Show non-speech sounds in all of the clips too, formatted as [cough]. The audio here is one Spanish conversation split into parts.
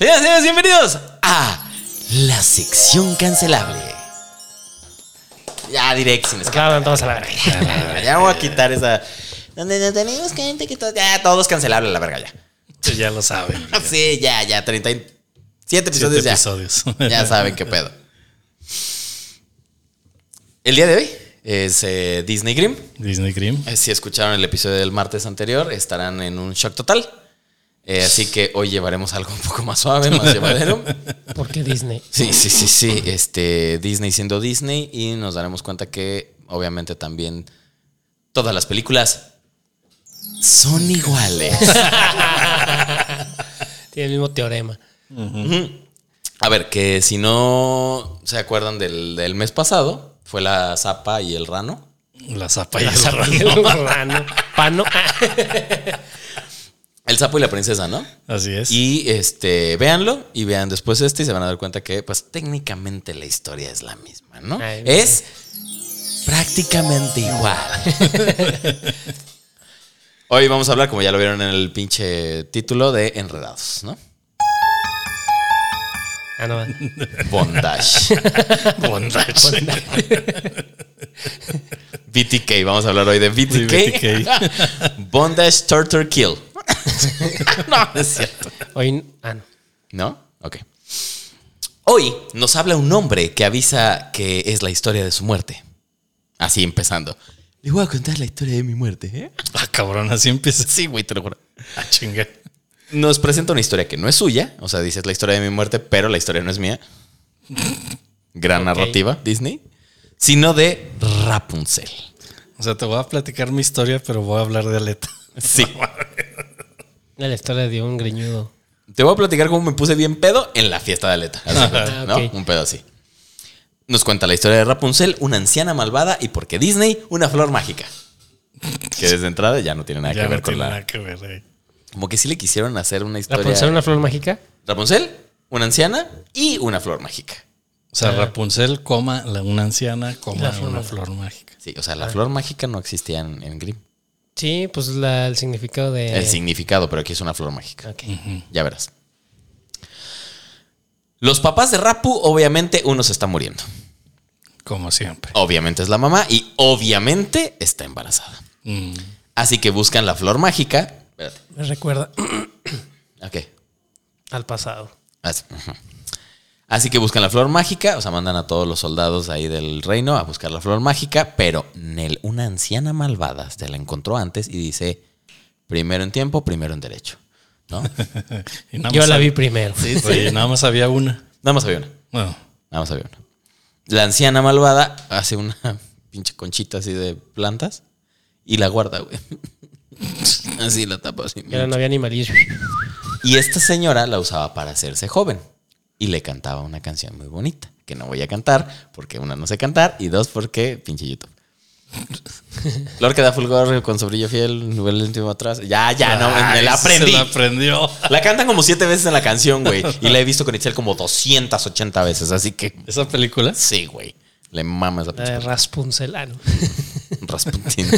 Señoras y señores, bienvenidos a la sección cancelable. Ya direct sin escapar. Todos a la verga. Ya voy a quitar esa. Donde no tenemos gente que todo. Ya, todo es cancelable la verga ya. Ustedes ya lo saben. [laughs] Sí, ya, ya. 37 episodios Siete ya. episodios. Ya saben qué pedo. El día de hoy es eh, Disney Grimm. Disney Grimm. Eh, Si escucharon el episodio del martes anterior, estarán en un shock total. Eh, así que hoy llevaremos algo un poco más suave, más [laughs] llevadero. ¿Por qué Disney? Sí, sí, sí, sí. Este, Disney siendo Disney y nos daremos cuenta que obviamente también todas las películas son iguales. [laughs] Tiene el mismo teorema. A ver, que si no se acuerdan del, del mes pasado, fue la zapa y el rano. La zapa y La el rano. el rano. Pano. [laughs] El sapo y la princesa, ¿no? Así es. Y este, véanlo y vean después este y se van a dar cuenta que, pues, técnicamente la historia es la misma, ¿no? Ay, es prácticamente igual. [laughs] Hoy vamos a hablar, como ya lo vieron en el pinche título, de Enredados, ¿no? Ah, no. Bondage. [laughs] Bondage. BTK, vamos a hablar hoy de BTK. [laughs] Bondage Torture Kill. [laughs] no, no es cierto. Hoy. Ah, no. ¿No? Ok. Hoy nos habla un hombre que avisa que es la historia de su muerte. Así empezando. Le voy a contar la historia de mi muerte, ¿eh? Ah, cabrón, así empieza. Sí, güey, te lo juro. Ah, chinga. Nos presenta una historia que no es suya. O sea, dice es la historia de mi muerte, pero la historia no es mía. Gran narrativa, Disney. Sino de Rapunzel. O sea, te voy a platicar mi historia, pero voy a hablar de Aleta. Sí. [laughs] La historia de un greñudo. Te voy a platicar cómo me puse bien pedo en la fiesta de Aleta. Cuenta, Ah, ¿no? Un pedo así. Nos cuenta la historia de Rapunzel, una anciana malvada y porque Disney, una flor mágica. Que desde entrada ya no tiene nada Ya que ver no con tiene la. nada que ver. eh. Como que sí le quisieron hacer una ¿La historia. poner una flor mágica? Rapunzel, una anciana y una flor mágica. O sea, Rapunzel, coma la- una anciana, coma La flor una mágica. flor mágica. Sí, o sea, la flor mágica no existía en, en Grimm. Sí, pues la- el significado de. El significado, pero aquí es una flor mágica. Ok. Ya verás. Los papás de Rapu, obviamente, uno se está muriendo. Como siempre. Obviamente es la mamá y obviamente está embarazada. Mm. Así que buscan la flor mágica. Espérate. Me recuerda Ok. al pasado. Así, ujú. Así que buscan la flor mágica, o sea, mandan a todos los soldados ahí del reino a buscar la flor mágica, pero Nel, una anciana malvada, se la encontró antes y dice, primero en tiempo, primero en derecho. ¿No? [laughs] Yo la vi primero. Oye, nada más había una. Nada más había una. Bueno, Nada más había una. La anciana malvada hace una [laughs] pinche conchita así de plantas y la guarda, güey. [laughs] Así la tapa así. Ya no había animalismo. Y esta señora la usaba para hacerse joven y le cantaba una canción muy bonita, que no voy a cantar porque una no sé cantar y dos porque pinche YouTube. [laughs] Flor que da fulgor con su brillo fiel, nivel último atrás. Ya, ya, no, me, me la aprendí. Se la aprendió. La cantan como siete veces en la canción, güey. Y la he visto con Itzel como 280 veces, así que ¿Esa película? sí, güey. Le mama esa La de pinche Raspunzel. Ah, no. [laughs] Rasputin.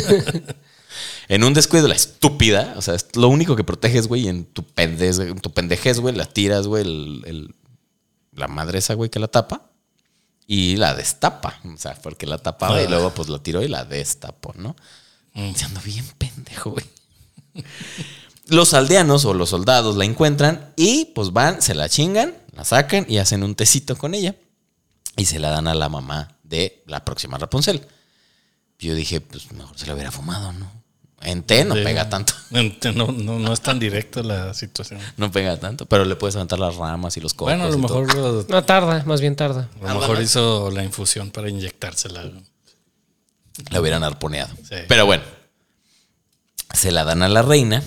en un descuido, la estúpida, o sea, es lo único que proteges, güey, y en tu, pendez, en tu pendejez, güey, la tiras, güey, el, el- la madre esa, güey, que la tapa y la destapa. O sea, porque la tapaba y Ah. luego, pues, la tiró y la destapó, ¿no? Siendo bien pendejo, güey. Los aldeanos o los soldados la encuentran y, pues, van, se la chingan, la sacan y hacen un tecito con ella y se la dan a la mamá de la próxima Rapunzel. Yo dije, pues mejor se la hubiera fumado, ¿no? En té no pega tanto. [laughs] No, no, no es tan directa la situación. No pega tanto, pero le puedes aventar las ramas y los cocos. Bueno, a lo mejor, lo- No tarda, más bien tarda. a lo mejor hizo la infusión para inyectársela. la hubieran arponeado. Sí. Pero bueno, se la dan a la reina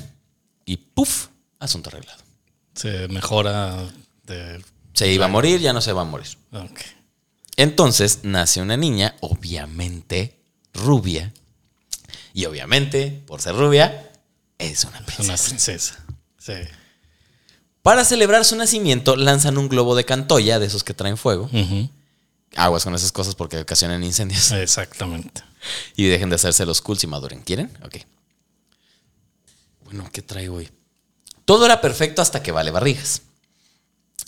y ¡puf! Asunto arreglado. Se mejora de. Se iba a morir, ya no se va a morir. Ok. Entonces nace una niña, obviamente rubia. Y obviamente, por ser rubia, es una Es princesa. una princesa. Sí. Para celebrar su nacimiento, lanzan un globo de cantoya, de esos que traen fuego. Aguas con esas cosas porque ocasionan incendios. Exactamente. [laughs] Y dejen de hacerse los cool si maduren. ¿Quieren? Ok. Bueno, ¿qué traigo hoy? Todo era perfecto hasta que vale barrigas.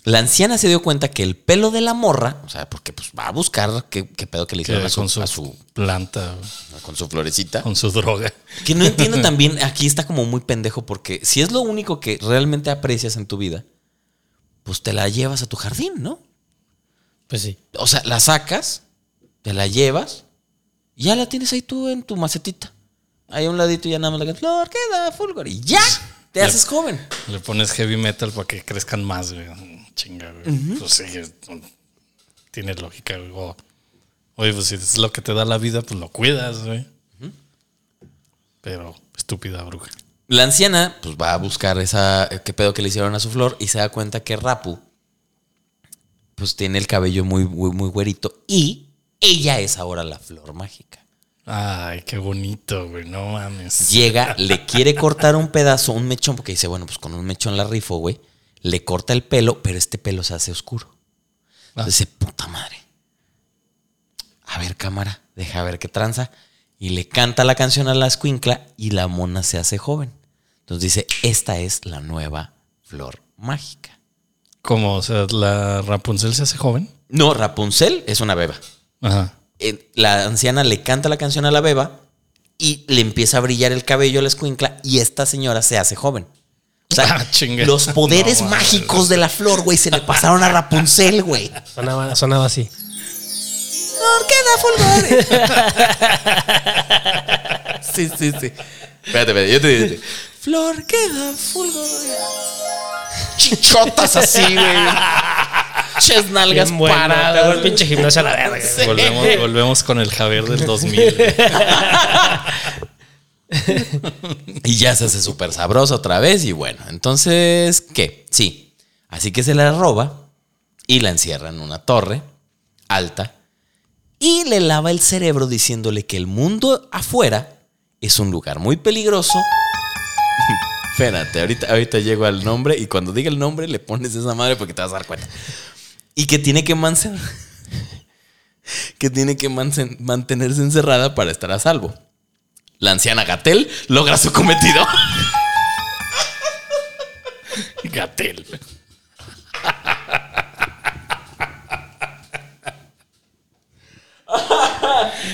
La anciana se dio cuenta que el pelo de la morra, o sea, porque pues va a buscar qué, qué pedo que le hicieron a su, con su, a su- planta, con su florecita. con su droga. Que no entiendo [laughs] también, aquí está como muy pendejo porque si es lo único que realmente aprecias en tu vida, pues te la llevas a tu jardín, ¿no? Pues sí. O sea, la sacas, te la llevas y ya la tienes ahí tú en tu macetita. Ahí a un ladito ya nada más la flor, queda fulgor y ya, te haces joven. Le pones heavy metal para que crezcan más, güey. Chinga, güey. Pues sí, es- tiene lógica, güey. O- oye, pues si es lo que te da la vida, pues lo cuidas, güey. Pero estúpida bruja. La anciana pues va a buscar esa qué pedo que le hicieron a su flor y se da cuenta que Rapu pues tiene el cabello muy muy, muy güerito y ella es ahora la flor mágica. Ay, qué bonito, güey. No mames. Llega, [laughs] le quiere cortar un pedazo, un mechón, porque dice, bueno, pues con un mechón la rifo, güey. Le corta el pelo, pero este pelo se hace oscuro. Entonces dice, puta madre. A ver, cámara, deja ver qué tranza. Y le canta la canción a la escuincla y la mona se hace joven. Entonces dice, esta es la nueva flor mágica. ¿Cómo? O sea, la Rapunzel se hace joven. No, Rapunzel es una beba. Ajá. eh, la anciana le canta la canción a la beba y le empieza a brillar el cabello a la escuincla y esta señora se hace joven. O sea, [laughs] Ah, los poderes No, mágicos de la flor, güey, se le pasaron a Rapunzel, güey. Sonaba, sonaba así. Flor queda fulgor. [laughs] sí, sí, sí. Espérate, espérate, yo te digo. Flor queda fulgor. Chichotas así, güey. Ches nalgas bueno. Te paradas. el pinche gimnasio a la verga. Sí. Volvemos, volvemos con el Javier del 2000. [laughs] [laughs] Y ya se hace súper sabroso otra vez. Y bueno, entonces, ¿qué? Sí. Así que se la roba y la encierra en una torre alta y le lava el cerebro diciéndole que el mundo afuera es un lugar muy peligroso. [laughs] Espérate, ahorita, ahorita llego al nombre y cuando diga el nombre le pones esa madre porque te vas a dar cuenta. Y que tiene que [laughs] que tiene que mantenerse encerrada para estar a salvo. La anciana Gatel logra su cometido. Gatel.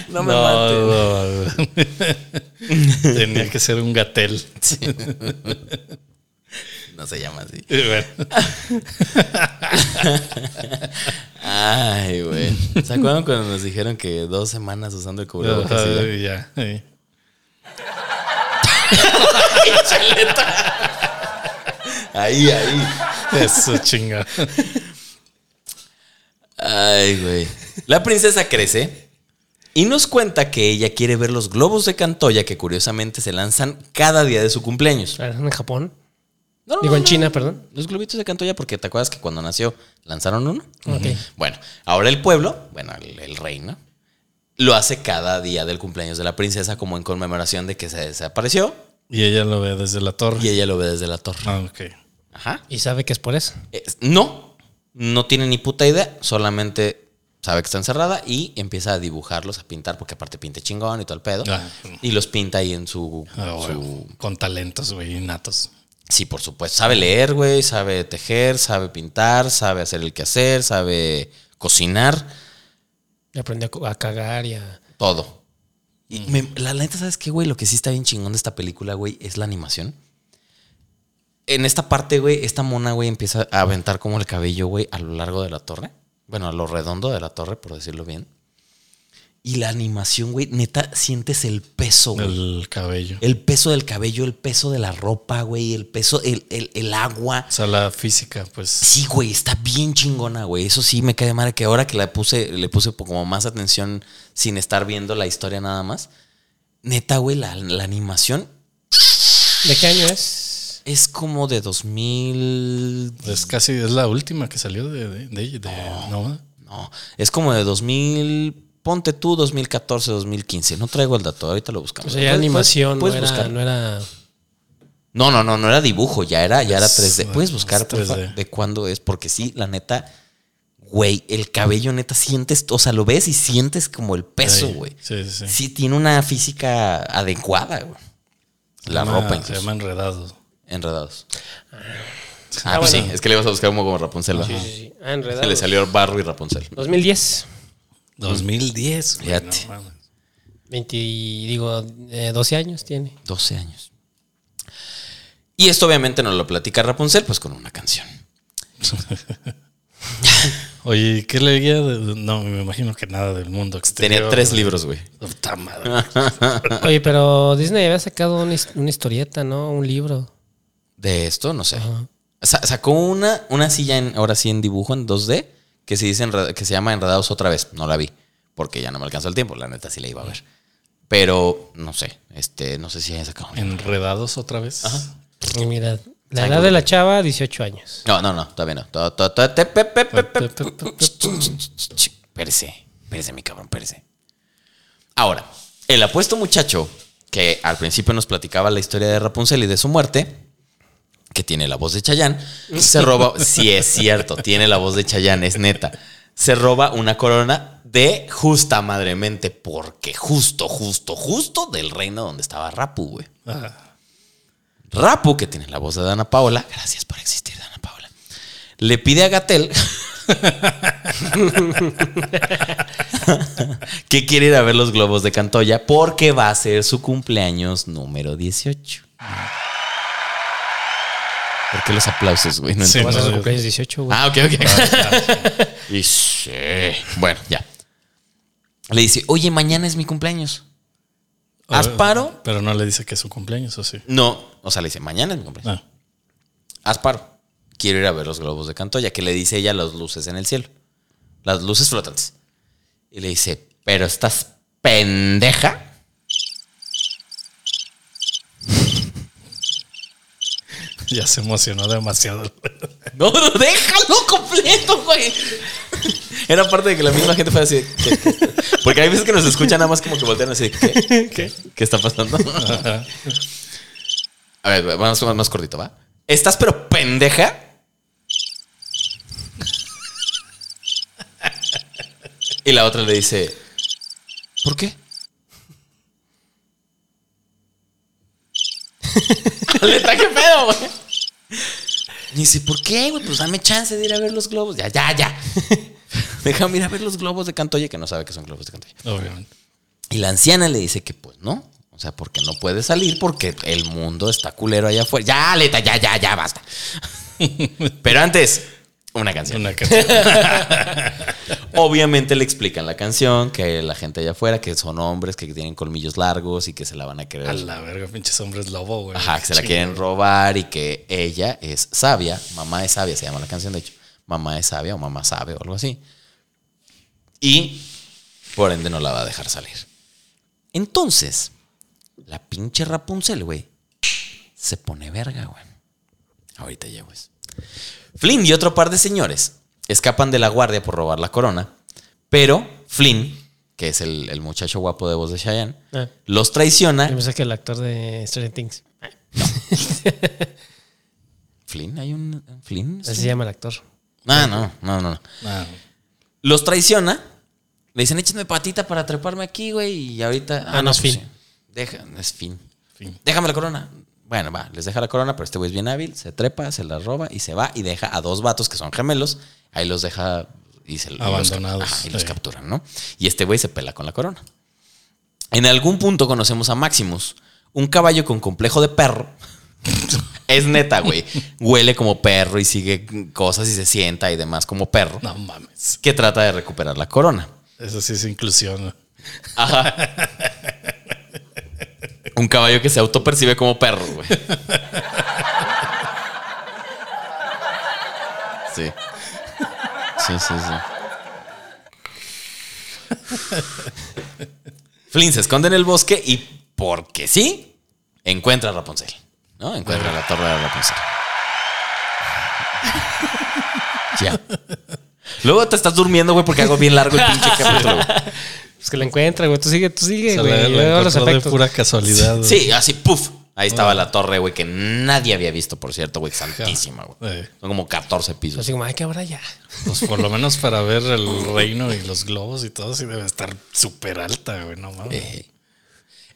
No me No, mates. no. Tenía que ser un gatel. No se llama así. Bueno, Ay, güey. ¿Se acuerdan cuando nos dijeron que dos semanas usando el cubrebocas? y ya? sí. Ahí, ahí. Eso chinga. Ay, güey. La princesa crece y nos cuenta que ella quiere ver los globos de Cantoya que curiosamente se lanzan cada día de su cumpleaños. ¿En Japón? No, no, Digo, no, en no. China, perdón. Los globitos de Cantoya porque te acuerdas que cuando nació lanzaron uno. Ok. Bueno, ahora el pueblo, bueno, el, el reino, lo hace cada día del cumpleaños de la princesa como en conmemoración de que se desapareció Y ella lo ve desde la torre. y ella lo ve desde la torre. Ah, ok. Ajá. ¿Y sabe que es por eso? Es- no, no tiene ni puta idea, solamente sabe que está encerrada y empieza a dibujarlos, a pintar, porque aparte pinta chingón y todo el pedo. Ah. Y los pinta ahí en su, Ah, su- Con talentos, güey, innatos. Sí, por supuesto. Sabe leer, güey, sabe tejer, sabe pintar, sabe hacer el quehacer, sabe cocinar, Y aprendió a cagar y a... todo. Y me- la neta, ¿sabes qué, güey? Lo que sí está bien chingón de esta película, güey, es la animación. En esta parte, güey, esta mona, güey, empieza a aventar como el cabello, güey, a lo largo de la torre. Bueno, a lo redondo de la torre, por decirlo bien. Y la animación, güey, neta, sientes el peso, güey. El cabello. El peso del cabello, el peso de la ropa, güey, el peso, el, el, el agua. O sea, la física, pues. Sí, güey, está bien chingona, güey. Eso sí me cae de madre que ahora que la puse, le puse como más atención sin estar viendo la historia nada más. Neta, güey, la, la animación ¿De qué año es? es como de 2000. Es casi, es la última que salió de, de, de- de- no. No, es como de 2000. Ponte tú 2014, 2015. No traigo el dato, ahorita lo buscamos. O sea, ya Puedes- animación, puedes no, era, no era... No, no, no, no era dibujo, ya era, ya era Es- 3D. Puedes es buscar porfa, 3D. de cuándo es, porque sí, la neta, güey, el cabello neta sientes, o sea, lo ves y sientes como el peso, Sí, güey. sí, sí, sí. Sí, tiene una física adecuada, güey. La Se llama- ropa Se incluso. llama enredado. Enredados. Ah, Ah, pues bueno. sí, es que le ibas a buscar como, como Rapunzel. Sí, sí, sí. Ah, Se enredado. le salió Barro y Rapunzel. 2010. 2010. güey, Fíjate. no mames. 20, digo, eh, 12 años tiene. 12 años. Y esto obviamente nos lo platica Rapunzel, pues con una canción. [laughs] Oye, ¿qué leía? no, me imagino que nada del mundo exterior. Tenía tres libros, güey. Puta madre. [laughs] Oye, pero Disney había sacado una, una historieta, ¿no? Un libro. De esto, no sé. Sa- sacó una, una silla en, ahora sí en dibujo, en 2D, que se, dice que se llama Enredados otra vez. No la vi, porque ya no me alcanzó el tiempo. La neta sí la iba a ver. Pero, no sé, este, no sé si haya sacado. Enredados otra vez. Y mira, la edad de la chava, 18 años. No, no, no, todavía no. Espérese, espérese, mi cabrón, espérese. Ahora, el apuesto muchacho que al principio nos platicaba la historia de Rapunzel y de su muerte, que tiene la voz de Chayanne, se roba, sí es cierto, tiene la voz de Chayanne, es neta, se roba una corona de justa madremente, porque justo, justo, justo del reino donde estaba Rapu, güey. Ah, Rapu, que tiene la voz de Dana Paola, gracias por existir, Dana Paola, le pide a Gatel [laughs] que quiere ir a ver los globos de Cantoya porque va a ser su cumpleaños número 18. ¿Por qué los aplausos, güey? No Sí, entiendo. Vas a no, su yo- cumpleaños 18, güey. Ah, ok, ok. [laughs] y sí. Bueno, ya. Le dice, oye, mañana es mi cumpleaños. ¿Haz ah, paro? Pero no le dice que es su cumpleaños, ¿o sí? No, o sea, le dice, mañana es mi cumpleaños. Ah, haz paro. Quiero ir a ver los globos de Cantoya, que le dice ella las luces en el cielo. Las luces flotantes. Y le dice, pero estás pendeja. [laughs] ya se emocionó demasiado. [laughs] No, no, déjalo completo, güey. Era parte de que la misma gente fue así. de, ¿qué- qué? Porque hay veces que nos escuchan nada más como que voltean así. de, [laughs] ¿Qué? ¿Qué? ¿Qué está pasando? A ver, vamos más, más cortito, ¿va? ¿Estás pero pendeja? Y la otra le dice, ¿por qué? Aleta, ¿qué pedo, güey? Y dice, ¿por qué, güey? Pues dame chance de ir a ver los globos. Ya, ya, ya. [laughs] Déjame ir a ver los globos de Cantoya, que no sabe que son globos de Cantoya. Obviamente. Y la anciana le dice que pues no. O sea, porque no puede salir porque el mundo está culero allá afuera. Ya, Aleta, ya, ya, ya, basta. [laughs] Pero antes, una canción. Una canción. [laughs] Obviamente le explican la canción, que la gente allá afuera, que son hombres que tienen colmillos largos y que se la van a querer. A la verga, pinches hombres lobo, güey. Ajá, que se la quieren robar y que ella es sabia, mamá es sabia, se llama la canción de hecho, mamá es sabia o mamá sabe o algo así. Y por ende no la va a dejar salir. Entonces, la pinche Rapunzel, güey, se pone verga, güey. Ahorita llego eso. Flynn y otro par de señores escapan de la guardia por robar la corona, pero Flynn, que es el, el muchacho guapo de voz de Cheyenne, Ah. los traiciona. Yo pensé que el actor de Stranger Things. [laughs] Flynn, hay un Flynn. Así se llama el actor. Ah, no, no, no, no. Ah, Los traiciona. Le dicen, échame patita para treparme aquí, güey. Y ahorita. Ah, no, es pues Finn. sí. Deja, es fin. fin. Déjame la corona. Bueno, va, les deja la corona, pero este güey es bien hábil, se trepa, se la roba y se va y deja a dos vatos que son gemelos. Ahí los deja y se los Abandonados, ajá, y los capturan, ¿no? Y este güey se pela con la corona. En algún punto conocemos a Maximus, un caballo con complejo de perro. [laughs] es neta, güey. Huele como perro y sigue cosas y se sienta y demás como perro. No mames. Que trata de recuperar la corona. Eso sí es inclusión. Ajá. [laughs] Un caballo que se autopercibe como perro, güey. [laughs] Sí. Sí, sí, sí. Flynn se esconde en el bosque y, porque sí, encuentra a Rapunzel. ¿No? Encuentra la torre de Rapunzel. Ya. Luego te estás durmiendo, güey, porque hago bien largo el pinche [laughs] capítulo. güey. Pues que la encuentra, güey. Tú sigue, tú sigue, güey. la, la de pura casualidad. güey. Sí, así, puf. Ahí estaba la torre, güey, que nadie había visto, por cierto, güey. Santísima, güey. Eh, Son como 14 pisos. Así como, ay, que ahora ya. pues por lo menos para ver el [laughs] reino y los globos y todo, sí debe estar súper alta, güey. No mames. Eh,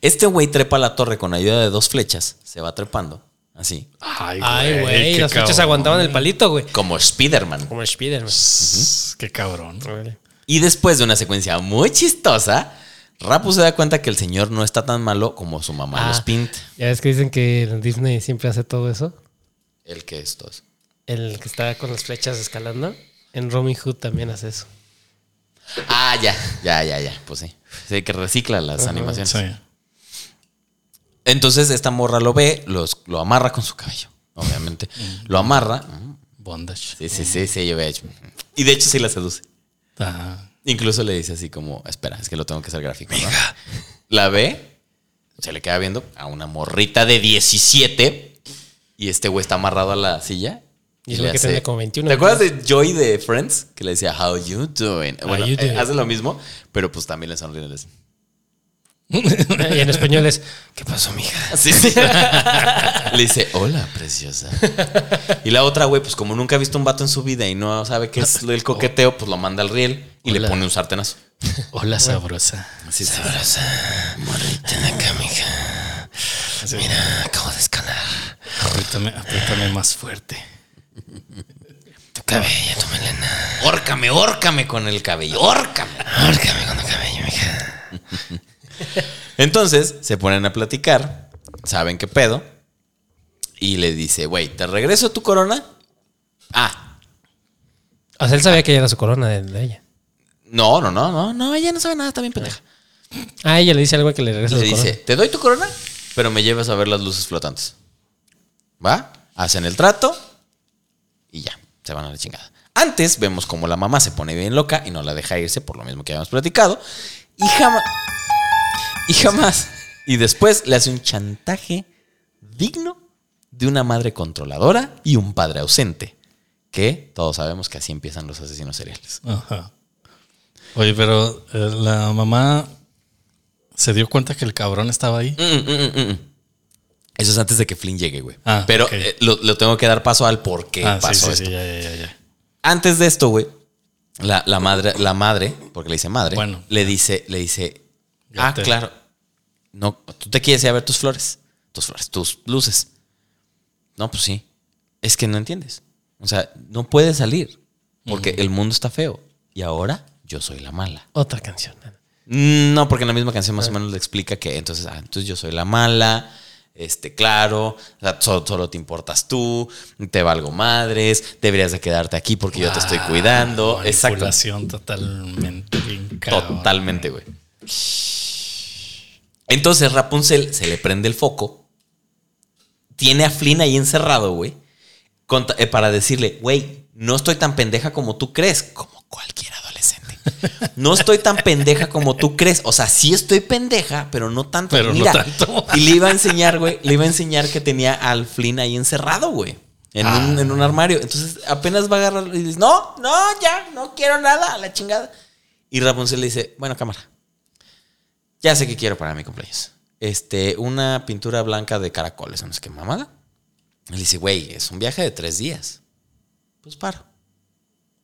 Este güey trepa la torre con ayuda de dos flechas. Se va trepando. Así. Ay, Ay, güey, las flechas aguantaban el palito, güey. Como Spider-Man. Como Spiderman. Qué cabrón. Y después de una secuencia muy chistosa, Rapu se da cuenta que el señor no está tan malo como su mamá Ah. los pinta. Ya ves que dicen que en Disney siempre hace todo eso. El que es todo eso. El que está con las flechas escalando. En Robin Hood también hace eso. Ah, ya, ya, ya, ya. Pues sí. Sí, que recicla las animaciones. Sí. Entonces esta morra lo ve, los, lo amarra con su cabello, obviamente. Lo amarra. Bondage. Sí, sí, sí, sí, yo hecho. Y de hecho sí la seduce. Ah, Incluso le dice así como, espera, es que lo tengo que hacer gráfico, ¿no? La ve, se le queda viendo a una morrita de 17 y este güey está amarrado a la silla. Y es lo que tenía como 21, ¿Te acuerdas de Joy de Friends? Que le decía, how you doing? Bueno, you eh, doing? hace lo mismo, pero pues también le sonríe. le dice, [laughs] Y en español es, ¿qué pasó, mija? [laughs] Sí, sí. [laughs] Le dice, hola, preciosa. Y la otra, güey, pues como nunca ha visto un vato en su vida y no sabe qué es el coqueteo, pues lo manda al riel y le pone un sartenazo. hola, sabrosa. Sí, sí. Morrita en acá, mija. Así, acabo de escalar. apriétame, apriétame más fuerte. Tu cabello, tu melena. Órcame, órcame con el cabello, órcame. Márcame con tu cabello, mija. Entonces se ponen a platicar, saben qué pedo, y le dice, güey, ¿te regreso tu corona? Ah, O sea, él sabía que ella era su corona de, de ella. No, no, no, no, no, ella no sabe nada, está bien pendeja. Ah, ella le dice algo que le regresa Le dice, corona. te doy tu corona, pero me llevas a ver las luces flotantes. ¿Va? Hacen el trato y ya, se van a la chingada. Antes vemos como la mamá se pone bien loca y no la deja irse por lo mismo que habíamos platicado. Y jamás... Y jamás. Y después le hace un chantaje digno de una madre controladora y un padre ausente. Que todos sabemos que así empiezan los asesinos seriales. Ajá. Oye, pero eh, la mamá se dio cuenta que el cabrón estaba ahí. Mm, mm, mm. Eso es antes de que Flynn llegue, güey. Ah, Pero ok. eh, lo, lo tengo que dar paso al por qué ah, pasó sí, esto. sí, ya, ya, ya. Antes de esto, güey, la, la madre, la madre, porque le dice madre, Bueno. le dice, le dice, ah, claro, no, tú te quieres ir a ver tus flores, tus flores, tus luces. No, pues sí. Es que no entiendes. O sea, no puedes salir porque el mundo está feo y ahora yo soy la mala. Otra canción. Mm, No, porque en la misma canción más o menos le explica que entonces, ah, entonces yo soy la mala, este, claro, o sea, solo, solo te importas tú, te valgo madres, deberías de quedarte aquí porque yo te estoy cuidando. Ah, Exacto. manipulación totalmente bien cabrón. Totalmente, güey. Entonces Rapunzel se le prende el foco, tiene a Flynn ahí encerrado, güey, eh, para decirle, güey, no estoy tan pendeja como tú crees, como cualquier adolescente. No estoy tan pendeja como tú crees. O sea, sí estoy pendeja, pero no tanto. Pero no Mira, tanto. Y le iba a enseñar, güey, le iba a enseñar que tenía al Flynn ahí encerrado, güey. En, un, Ah. en un armario. Entonces apenas va a agarrar y dice, no, no, ya, no quiero nada, a la chingada. Y Rapunzel le dice, bueno, cámara. Ya sé qué quiero para mi cumpleaños. Este, una pintura blanca de caracoles, no sé qué mamada. Y le dice, güey, es un viaje de tres días. Pues paro.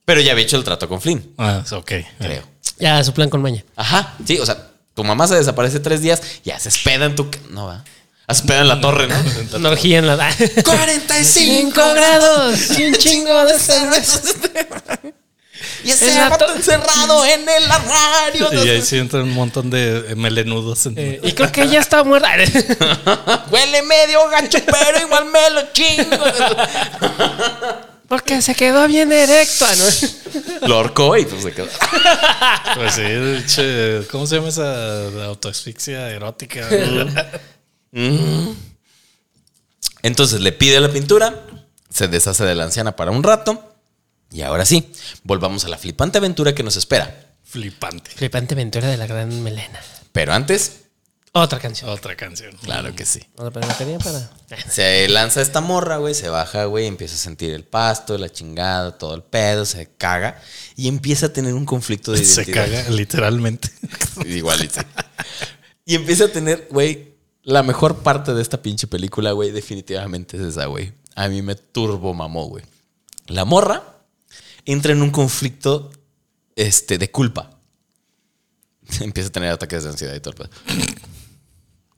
Pero ya había hecho el trato con Flynn, Ah, ok. creo. Ya, su plan con maña. Ajá, sí, o sea, tu mamá se desaparece tres días y haces peda en tu... No, va. Haces peda en la torre, ¿no? [laughs] Una orgía en la... [laughs] 45 grados y un chingo de [laughs] cerveza. Y ese En la vato to- encerrado en el armario. Y ahí sí entran un montón de melenudos. En... Eh, y creo que ella está muerta. Huele medio gacho, pero igual me lo chingo. Porque se quedó bien erecto. ¿no? [laughs] Lo ahorcó y pues se quedó. [laughs] Pues sí, che, ¿cómo se llama esa autoasfixia erótica? Entonces le pide la pintura, se deshace de la anciana para un rato. Y ahora sí, volvamos a la flipante aventura que nos espera. Flipante. Flipante aventura de la gran melena. Pero antes, Otra canción. Otra canción. claro que sí. Vamos a poner la tenía para... Se lanza esta morra, güey, se baja, güey, empieza a sentir el pasto, la chingada, todo el pedo, se caga y empieza a tener un conflicto de [laughs] Se identidad. caga literalmente. [laughs] Igual y empieza a tener, güey, la mejor parte de esta pinche película, güey, definitivamente es esa, güey. A mí me turbo mamó, güey. La morra entra en un conflicto este, de culpa. [laughs] Empieza a tener ataques de ansiedad y todo el pedo.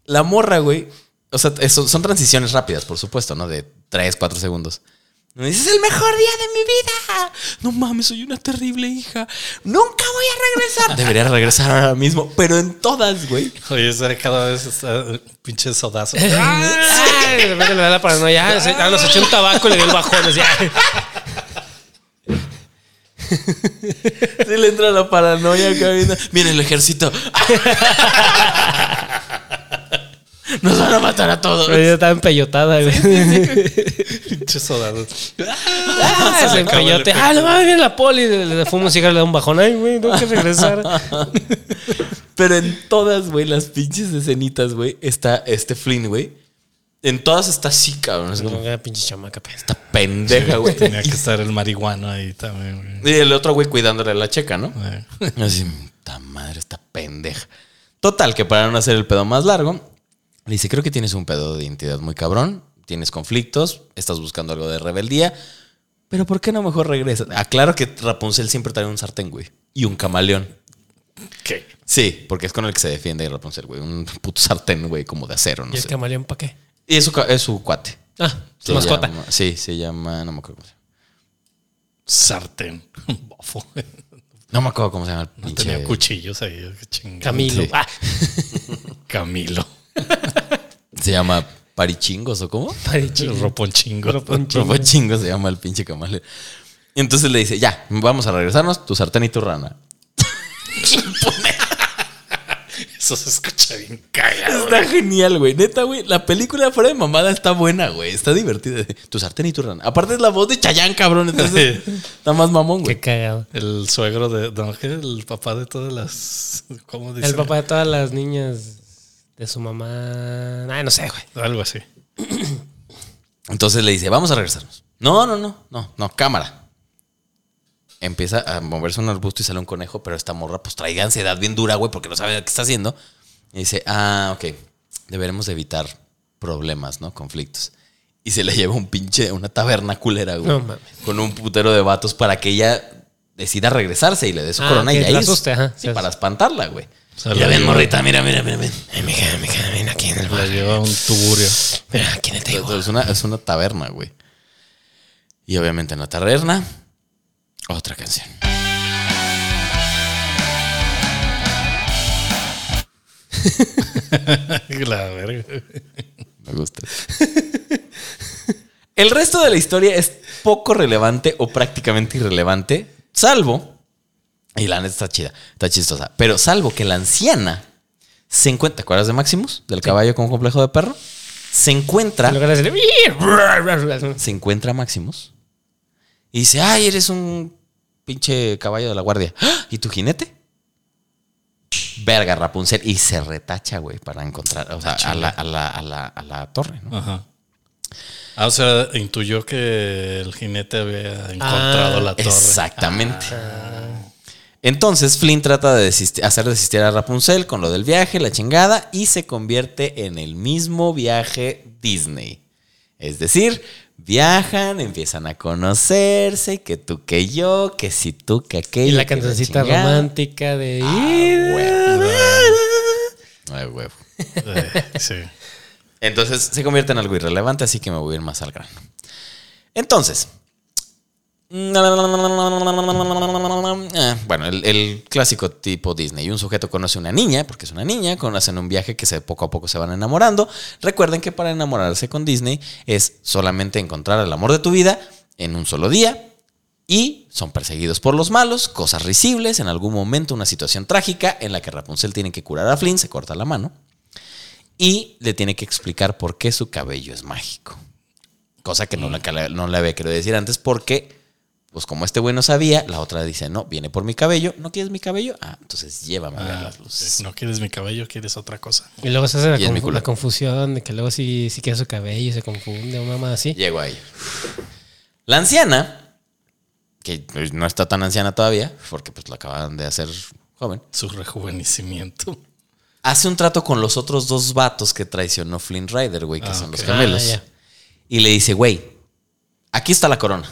La morra, güey, O sea, eso, son transiciones rápidas, por supuesto, ¿no? De 3, 4 segundos. Me dices, es el mejor día de mi vida. No mames, soy una terrible hija. Nunca voy a regresar. [laughs] Debería regresar ahora mismo, pero en todas, güey. Oye, ese cada vez está eh, pinche sodazo. Ay, de repente le da la paranoia. Se- Ah, nos echó un tabaco y le dio el bajón. Sí le entra la paranoia, cabina. Viene el ejército. [laughs] [laughs] Nos van a matar a todos. Pero ella estaba empellotada, güey. [laughs] pinche sodazo. Ah, se acabó el empellote. efecto. Ah, no mames, la poli. Le, le fuma un cigarro le da un bajón. Ay, güey, tengo que regresar. [laughs] Pero en todas, güey, las pinches escenitas, güey, está este Flynn, güey. En todas está así, cabrón. Es como Una pinche chamaca. esta pendeja, güey. Tenía que estar el marihuano ahí también, güey. Y el otro güey cuidándole a la checa, ¿no? Así, esta madre, esta pendeja. Total, que para no hacer el pedo más largo, le dice, creo que tienes un pedo de identidad muy cabrón, tienes conflictos, estás buscando algo de rebeldía, pero ¿por qué no mejor regresas? Aclaro que Rapunzel siempre trae un sartén, güey, y un camaleón. ¿Qué? Sí, porque es con el que se defiende Rapunzel, güey, un puto sartén, güey, como de acero, no ¿Y el sé. camaleón para qué? Y es su, es su cuate. Ah, su Se mascota. llama- sí, se llama, no me acuerdo cómo se llama. Sartén. [laughs] Bofo. No me acuerdo cómo se llama el No pinche... tenía cuchillos ahí. qué chingada. Camilo. Sí. Ah, [laughs] Camilo. Se llama Parichingos o cómo? parichín. Roponchingo. Roponchingo. Robo chingo se llama el pinche camaleón. Y entonces le dice, ya, vamos a regresarnos, tu sartén y tu rana. [laughs] Eso se escucha bien cagado. Está genial, güey. Neta, güey. La película fuera de mamada está buena, güey. Está divertida. Tu sartén y tu rana. Aparte es la voz de Chayán, cabrón. Entonces [laughs] está más mamón, Qué güey. cagado. El suegro de. ¿qué? El papá de todas las. ¿Cómo dice? El papá de todas las niñas de su mamá. Ay, no sé, güey. Algo así. Entonces le dice, vamos a regresarnos. No, no, no, no, no, cámara. Empieza a moverse un arbusto y sale un conejo, pero esta morra pues trae ansiedad bien dura, güey, porque no sabe qué está haciendo. Y dice, ah, ok, deberemos evitar problemas, ¿no? Conflictos. Y se le lleva un pinche, una taberna culera, güey. No mames. Con un putero de vatos para que ella decida regresarse y le dé su Ah, corona y ahí. Sí, Sí, para espantarla, güey. Mira, la ven, morrita, mira, mira, mira, ven. Ay, mija, mija, ven aquí en el La bar. lleva un tuburio. Mira, aquí en el. Es una, es una taberna, güey. Y obviamente en la taberna, otra canción. [laughs] La verga. Me gusta. [laughs] El resto de la historia es poco relevante o prácticamente irrelevante, salvo, y la neta está chida, está chistosa, pero salvo que la anciana se encuentra, ¿te acuerdas de Maximus? Del caballo con complejo de perro. Se encuentra se encuentra a Maximus y dice, ay, eres un pinche caballo de la guardia. ¡Ah! ¿Y tu jinete? Verga, Rapunzel. Y se retacha, güey, para encontrar, o sea, a la, a la, a la, a la torre, ¿no? Ajá. Ah, o sea, intuyó que el jinete había encontrado Ah, la torre. Exactamente. Entonces Flynn trata de desistir- hacer desistir a Rapunzel con lo del viaje, la chingada, y se convierte en el mismo viaje Disney. Es decir, viajan, empiezan a conocerse, que tú, que yo, que si tú, que aquello. Y la cancioncita romántica de. Ah, huevo. Ay, huevo. Eh, sí. Entonces se convierte en algo irrelevante, así que me voy a ir más al grano. Entonces. Eh, Bueno, el, clásico tipo Disney. Un sujeto conoce una niña, porque es una niña, conocen un viaje que se, poco a poco se van enamorando. Recuerden que para enamorarse con Disney es solamente encontrar el amor de tu vida en un solo día. Y son perseguidos por los malos, cosas risibles, en algún momento una situación trágica en la que Rapunzel tiene que curar a Flynn, se corta la mano y le tiene que explicar por qué su cabello es mágico. Cosa que no, no le había querido decir antes porque, pues como este güey no sabía, la otra dice, no, viene por mi cabello, ¿no quieres mi cabello? Ah, entonces llévame a ver Ah, las luces. no quieres mi cabello, quieres otra cosa. Y luego se hace la, confusión de que luego si, si quiere su cabello y se confunde o mamá así. Llego ahí. La anciana, que no está tan anciana todavía, porque pues la acaban de hacer joven, Su rejuvenecimiento. hace un trato con los otros dos vatos que traicionó Flynn Rider, güey, que Ah, son los gemelos. Ah, ya. Y le dice, güey, aquí está la corona.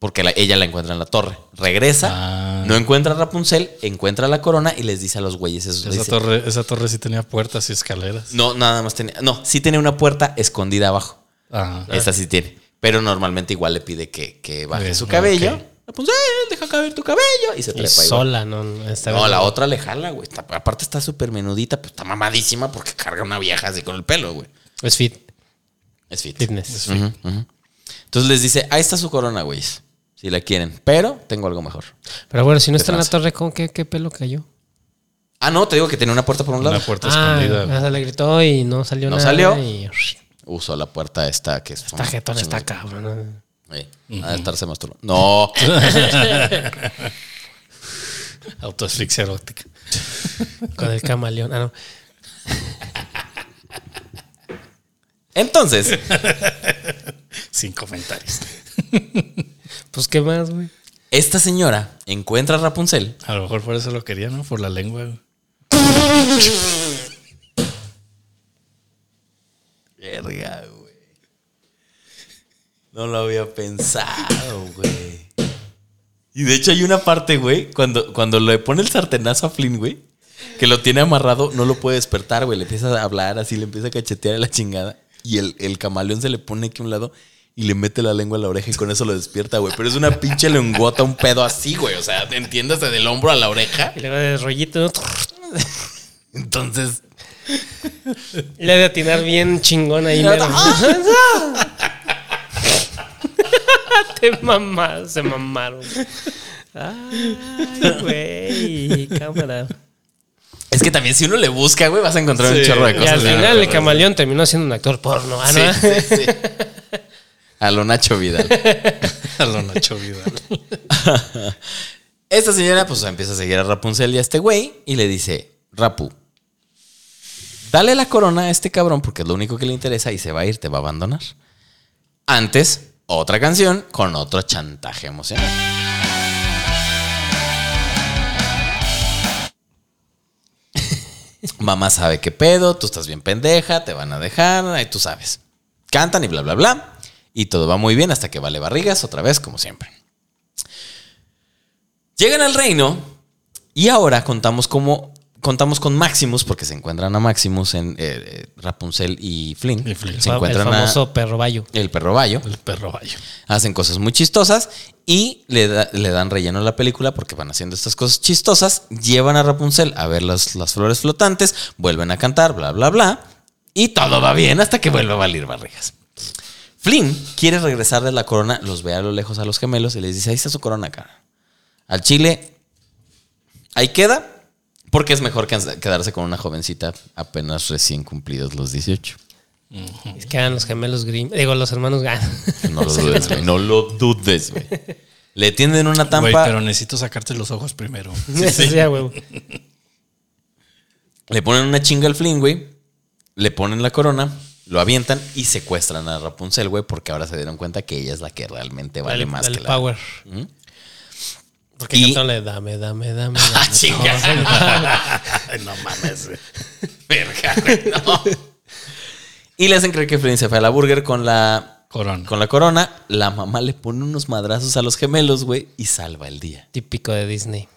Porque la- ella la encuentra en la torre. Regresa Ah. No encuentra a Rapunzel, encuentra la corona y les dice a los güeyes esos. Esa dice, torre, esa torre sí tenía puertas y escaleras. no, nada más tenía. No, sí tenía una puerta escondida abajo. Ah, Esta sí tiene. Pero normalmente igual le pide que, que baje Ok, su cabello. ok. Rapunzel, deja caber tu cabello. Y se Y trepa igual. sola, ¿no? no está No, la otra le jala, güey. Está- aparte está súper menudita, pues está mamadísima porque carga una vieja así con el pelo, güey. Es fit, Es fit. fitness. Ujú, ujú. Entonces les dice, ahí está su corona, güey. Si la quieren. Pero tengo algo mejor. Pero bueno, si no está en la torre, ¿cómo qué, qué pelo cayó? Ah, no, te digo que tenía una puerta por un lado. una puerta Ah, escondida. le gritó y no salió No nada. salió. Y... Usó la puerta esta que es... Esta jetón está cabrón. Sí, a estarse masturba- No. [laughs] Autoasfixia erótica. Con el camaleón. Ah, no. Entonces, Sin comentarios. Pues, ¿qué más, güey? esta señora encuentra a Rapunzel. A lo mejor por eso lo quería, ¿no? Por la lengua. güey. Verga, güey. No lo había pensado, güey. Y de hecho hay una parte, güey, cuando, cuando le pone el sartenazo a Flynn, güey, que lo tiene amarrado, no lo puede despertar, güey. Le empieza a hablar así, le empieza a cachetear a la chingada. Y el, el camaleón se le pone aquí a un lado y le mete la lengua a la oreja y con eso lo despierta, güey. Pero es una pinche lengüota, un pedo así, güey. O sea, entiéndase del hombro a la oreja. Y luego de rollito. ¿no? Entonces, Y le ha de atinar bien chingón ahí. Pero- mero. [laughs] Te mamás, se mamaron. Ay, güey, cámara. es que también si uno le busca, güey, vas a encontrar un Sí. chorro de Y cosas. al bien final el camaleón terminó siendo un actor porno. Ah, Sí, ¿no? sí, sí. A lo Nacho Vidal. [laughs] A lo Nacho Vidal. Esta señora pues empieza a seguir a Rapunzel y a este güey y le dice, Rapu, dale la corona a este cabrón porque es lo único que le interesa y se va a ir, te va a abandonar. Antes, otra canción con otro chantaje emocional. [laughs] Mamá sabe qué pedo, tú estás bien pendeja, te van a dejar, ahí tú sabes. Cantan y bla, bla, bla. Y todo va muy bien hasta que vale barrigas otra vez, como siempre. Llegan al reino y ahora contamos como contamos con Maximus porque se encuentran a Maximus en eh, eh, Rapunzel y Flynn. Y Flynn. Se el encuentran famoso a perro bayo. el perro bayo. El perro bayo. Hacen cosas muy chistosas y le, da- le dan relleno a la película porque van haciendo estas cosas chistosas. Llevan a Rapunzel a ver las, las flores flotantes, vuelven a cantar, bla, bla, bla. Y todo va bien hasta que vuelve a valer barrigas. Flynn quiere regresarle la corona, los ve a lo lejos a los gemelos y les dice, ahí está su corona, cara. Al chile, ahí queda, porque es mejor que quedarse con una jovencita apenas recién cumplidos los 18. Es que eran los gemelos Grimm. Digo, los hermanos Gan. [laughs] No lo [laughs] dudes, güey. No lo dudes, güey. Le tienden una Güey, tampa, pero necesito sacarte los ojos primero. [laughs] Sí, sí, a huevo. le ponen una chinga al Flynn, güey. Le ponen la corona, lo avientan y secuestran a Rapunzel, güey, porque ahora se dieron cuenta que ella es la que realmente vale más que la. power. Porque Y- cantándole dame, dame, dame. [laughs] Ah, chinga. [laughs] No mames. Verga, güey, no. Y le hacen creer que Flynn se fue a la burger con la Corona. con la corona. La mamá le pone unos madrazos a los gemelos, güey, y salva el día. Típico de Disney.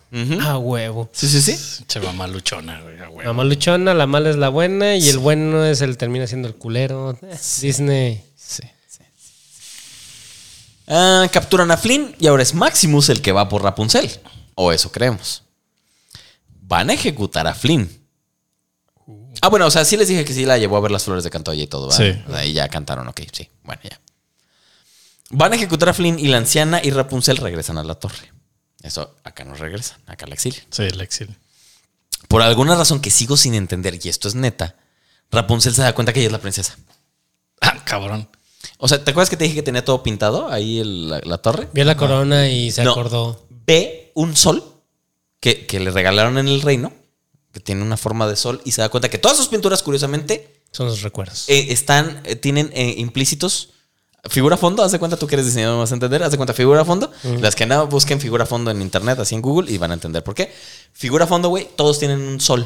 A huevo. Sí, sí, sí. Che mamá luchona, güey. a huevo. La maluchona, la mala es la buena y el bueno es el termina siendo el culero. Eh, Disney. Sí, sí. Ah, capturan a Flynn y ahora es Maximus el que va por Rapunzel. O eso creemos. Van a ejecutar a Flynn. Ah, bueno, o sea, sí les dije que sí la llevó a ver las flores de Cantoya y todo. ¿verdad? Sí. Ahí ya cantaron, ok, sí. Bueno, ya. Van a ejecutar a Flynn y la anciana y Rapunzel regresan a la torre. Eso acá no regresan, acá la exilian. Sí, el exilio. Por alguna razón que sigo sin entender, y esto es neta, Rapunzel se da cuenta que ella es la princesa. Ah, cabrón. O sea, ¿te acuerdas que te dije que tenía todo pintado ahí el- la, la torre? Vio la corona y se No. acordó. Ve un sol que, que le regalaron en el reino, que tiene una forma de sol, y se da cuenta que todas sus pinturas, curiosamente, Son los recuerdos. eh, están, eh, tienen eh, implícitos. Figura a fondo, haz de cuenta, tú que eres diseñador, vas a entender, haz de cuenta, figura a fondo. Las que no, busquen figura a fondo en internet, así en Google, y van a entender por qué. Figura a fondo, güey, todos tienen un sol.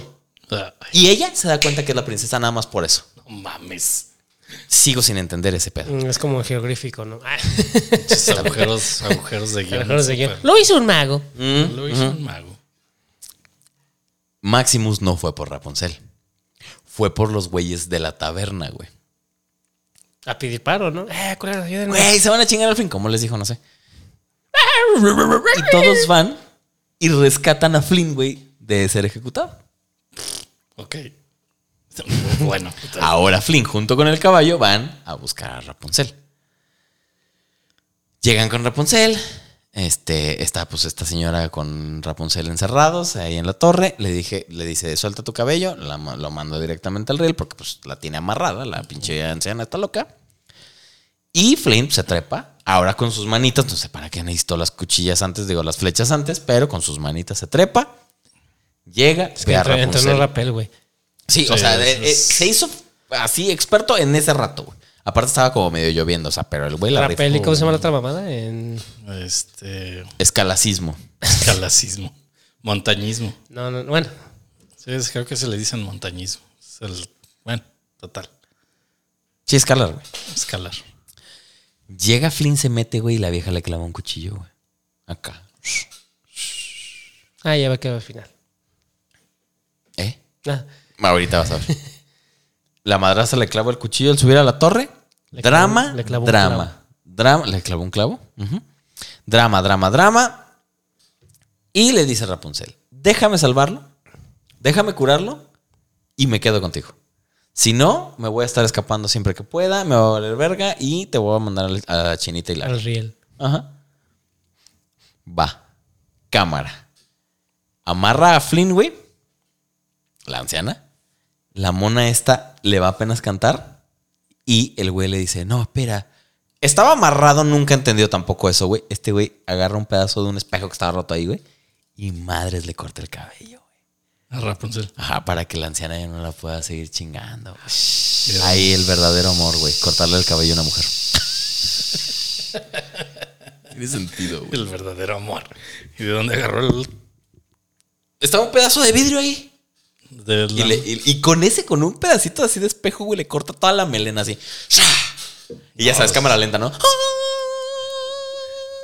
Ay, Y ella se da cuenta que es la princesa nada más por eso. no mames. Sigo sin entender ese pedo. Mm, Es como geográfico, ¿no? Ah, [laughs] agujeros, agujeros de guion. agujeros de guion. Lo hizo un mago. Mm, Lo hizo un mago. Maximus no fue por Rapunzel. Fue por los güeyes de la taberna, güey. A pedir paro, ¿no? Eh, culero, ayúdenme. Güey, se van a chingar al fin. ¿Cómo les dijo? No sé. Y todos van y rescatan a Flynn, güey, de ser ejecutado. Ok. [laughs] Bueno. Ahora Flynn, junto con el caballo, van a buscar a Rapunzel. Llegan con Rapunzel. Este, está pues esta señora con Rapunzel encerrados ahí en la torre. Le dije, le dice, suelta tu cabello, la lo mando directamente al riel porque pues la tiene amarrada, la pinche anciana está loca. Y Flynn se trepa, ahora con sus manitas, no sé para qué necesitó las cuchillas antes, digo las flechas antes, pero con sus manitas se trepa. Llega, Es que ve a entró un rapel, güey. Sí, o sea, eh, se hizo así experto en ese rato, güey. Aparte estaba como medio lloviendo, o sea, pero el güey la ¿y rifó. cómo se llama la otra mamada? En... Este. Escalacismo. Escalacismo. Montañismo. No, no, bueno. Sí, es- creo que se le dicen montañismo. Es el, bueno, total. Sí, escalar, güey. Escalar. Llega Flynn, se mete, güey, y la vieja le clava un cuchillo, güey. Acá. Ah, ya va a quedar al final. ¿Eh? Ah, Ahorita vas a ver. La madraza le clavó el cuchillo al subir a la torre. Le drama, clavó- le clavó un drama. Drama, le clavó un clavo. Drama, drama, drama. Y le dice Rapunzel, déjame salvarlo, déjame curarlo y me quedo contigo. Si no, me voy a estar escapando siempre que pueda, me va a valer verga y te voy a mandar a Chinita y la. al riel. Ajá. Va. Cámara. Amarra a Flynn, güey. La anciana. La mona esta le va apenas cantar. Y el güey le dice, no, espera. Estaba amarrado, nunca entendió tampoco eso, güey. Este güey agarra un pedazo de un espejo que estaba roto ahí, güey. Y madres le corta el cabello, güey. A Rapunzel. Ajá, para que la anciana ya no la pueda seguir chingando. güey. Ahí el verdadero amor, güey. Cortarle el cabello a una mujer. Tiene sentido, güey. El verdadero amor. ¿Y de dónde agarró el.? Estaba un pedazo de vidrio ahí. De Y, la- le- y- y con ese, con un pedacito así de espejo, güey, le corta toda la melena así. Y ya sabes, cámara lenta, ¿no?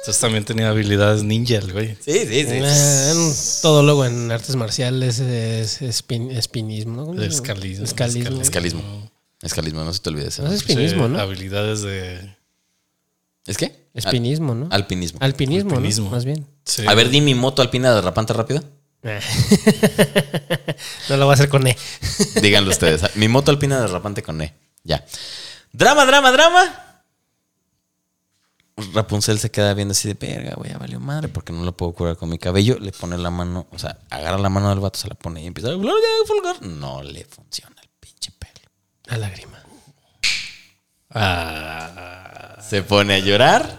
Entonces también tenía habilidades ninja, el güey. Sí, sí, sí. En todo luego en artes marciales es, espin- espinismo. Escalismo. Escalismo. Escalismo. Escalismo, no se te olvides. No es espinismo, Sí, ¿no? Habilidades de. ¿Es qué? Espinismo, ¿no? Al- alpinismo. Alpinismo, Alpinismo. ¿no? Más bien. sí. A ver, di mi moto alpina derrapante rápido. Ah. [laughs] no lo voy a hacer con E. Díganlo ustedes. Mi moto alpina derrapante con E. Ya. Drama, drama, drama. Rapunzel se queda viendo así de verga, güey, ya valió madre, porque no lo puedo curar con mi cabello. Le pone la mano, o sea, agarra la mano del vato, se la pone y empieza a fulgar. No le funciona el pinche pelo. La lágrima. Ah, Se pone a llorar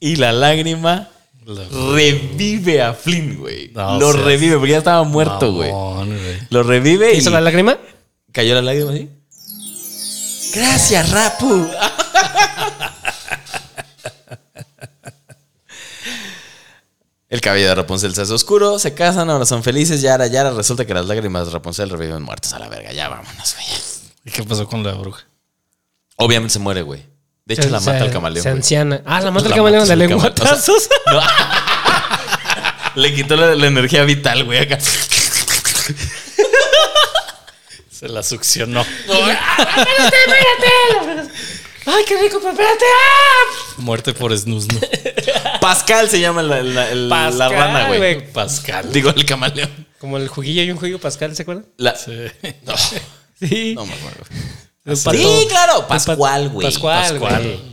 y la lágrima lo- revive a Flynn, güey. No lo seas revive, porque ya estaba muerto, güey. Lo revive y ¿Hizo la lágrima? cayó la lágrima así. Gracias, Rapu. El cabello de Rapunzel se hace oscuro, se casan, ahora son felices, yara, yara. Resulta que las lágrimas de Rapunzel reviven muertos a la verga. Ya vámonos, güey. ¿Y qué pasó con la bruja? Obviamente se muere, güey. De hecho, la Se- mata el se- camaleón. Se güey. anciana. Ah, la mata el La camaleón mata de el camaleón. lenguatazos. [laughs] Le quitó la, la energía vital, güey, acá. Se la succionó. Ay, qué rico, pero espérate. ¡Ah! Muerte por snusno. [laughs] Pascal se llama la, la- el- la rana, güey. güey. Pascal. Digo, el camaleón. Como el juguillo y un juguillo Pascal, ¿se acuerdan? La- Sí. [laughs] No, Sí. no me acuerdo. Sí, claro, el Pascual, güey. Pascual, Pascual. güey.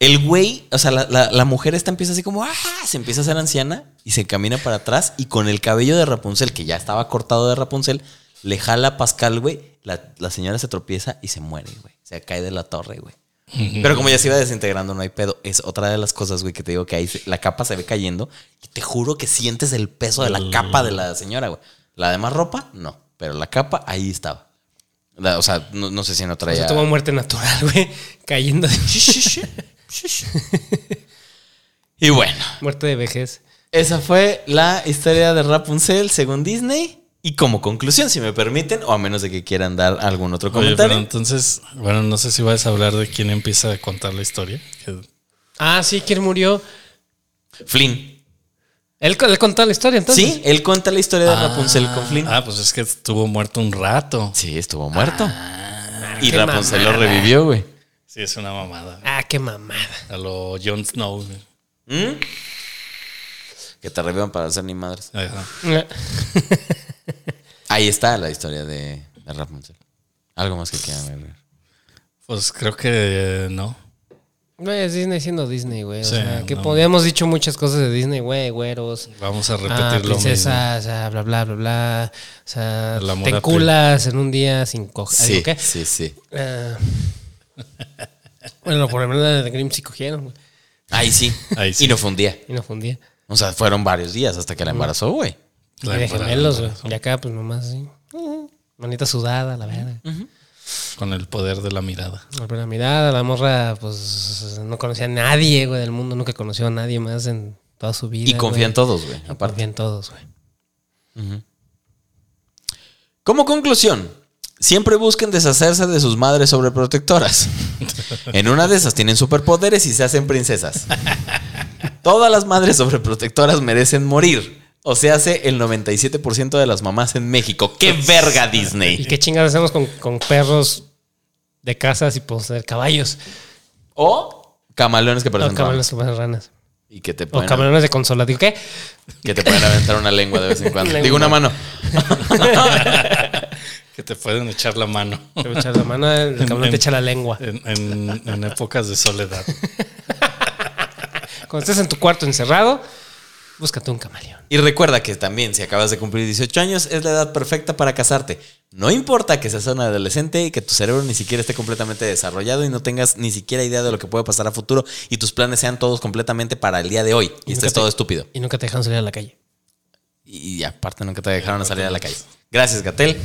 El güey, o sea, la, la- la mujer esta empieza así como, ah, se empieza a hacer anciana y se camina para atrás y con el cabello de Rapunzel, que ya estaba cortado de Rapunzel, le jala a Pascal, güey. La, la señora se tropieza y se muere, güey. Se cae de la torre, güey. [laughs] Pero como ya se iba desintegrando, no hay pedo. Es otra de las cosas, güey, que te digo que ahí se- la capa se ve cayendo y te juro que sientes el peso de la capa de la señora, güey. La demás ropa, no. Pero la capa ahí estaba. La- o sea, no, no sé si no O traía. sea, tuvo muerte natural, güey. Cayendo de... Y bueno, muerte de vejez. esa fue la historia de Rapunzel según Disney. Y como conclusión, si me permiten, o a menos de que quieran dar algún otro Oye, pero comentario. entonces, bueno, no sé si vas a hablar de quién empieza a contar la historia. Ah, sí, ¿quién murió? Flynn. Él, él contó la historia entonces. Sí, él cuenta la historia de Rapunzel con Flynn. Ah, pues es que estuvo muerto un rato. Sí, estuvo muerto. y qué Rapunzel lo revivió, güey. Sí, es una mamada. Ah, qué mamada. A lo Jon Snow. güey. ¿Mm? Que te revivan para ser ni madres. Ajá. [laughs] Ahí está la historia de, de Rapunzel. Algo más que quieran agregar. Pues creo que eh, no. No, es Disney siendo Disney, güey. O Sí, sea, que no. podíamos dicho muchas cosas de Disney, güey, güeros. Vamos a Ah, repetir lo mismo. princesas, o sea, bla, bla, bla, bla. O sea, te a enculas en un día sin coger. Sí, ¿Qué? sí, sí. Ah. bueno, por ejemplo, de Grimm sí cogieron, güey. Ahí sí. Ahí sí. Y no fue un día. Y no fue un día. O sea, fueron varios días hasta que la embarazó, güey. La y de gemelos, güey. Y acá, pues nomás uh, Manita sudada, la verga. Con el poder de la mirada. La mirada, la morra, pues no conocía a nadie, güey, del mundo. Nunca conoció a nadie más en toda su vida. Y confía en todos, güey. Y Aparte. Confía en todos, güey. Como conclusión, siempre busquen deshacerse de sus madres sobreprotectoras. [laughs] En una de esas tienen superpoderes y se hacen princesas. Todas las madres sobreprotectoras merecen morir. O se hace el 97% de las mamás en México. ¡Qué verga ¿Y Disney! qué chingados hacemos con, con perros de casas y poseer caballos? O camaleones que O parecen camaleones ranas. que parecen ranas. Y que te O pueden, camaleones de consola. Digo, ¿qué? que te pueden aventar una lengua de vez en cuando. Digo una mano. [laughs] Que te pueden echar la mano Te echar la mano, el camalón te echa la lengua. en, en- en épocas de soledad. [laughs] Cuando estés en tu cuarto encerrado, búscate un camaleón. Y recuerda que también, si acabas de cumplir 18 años, es la edad perfecta para casarte. No importa que seas un adolescente y que tu cerebro ni siquiera esté completamente desarrollado y no tengas ni siquiera idea de lo que puede pasar a futuro y tus planes sean todos completamente para el día de hoy y estés te- todo estúpido. Y nunca te dejan salir a la calle. Y aparte nunca te dejaron salir a la calle. Gracias, Gatel.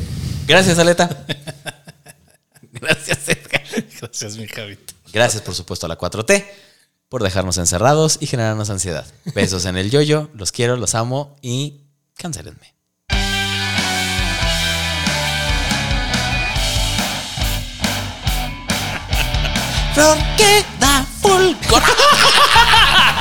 Gracias, Aleta. [laughs] Gracias, Edgar. Gracias, mi Javito. Gracias, por supuesto, a la 4T por dejarnos encerrados y generarnos ansiedad. Besos en el yoyo. Los quiero, los amo y cancelenme. Flor queda fulgor. [laughs]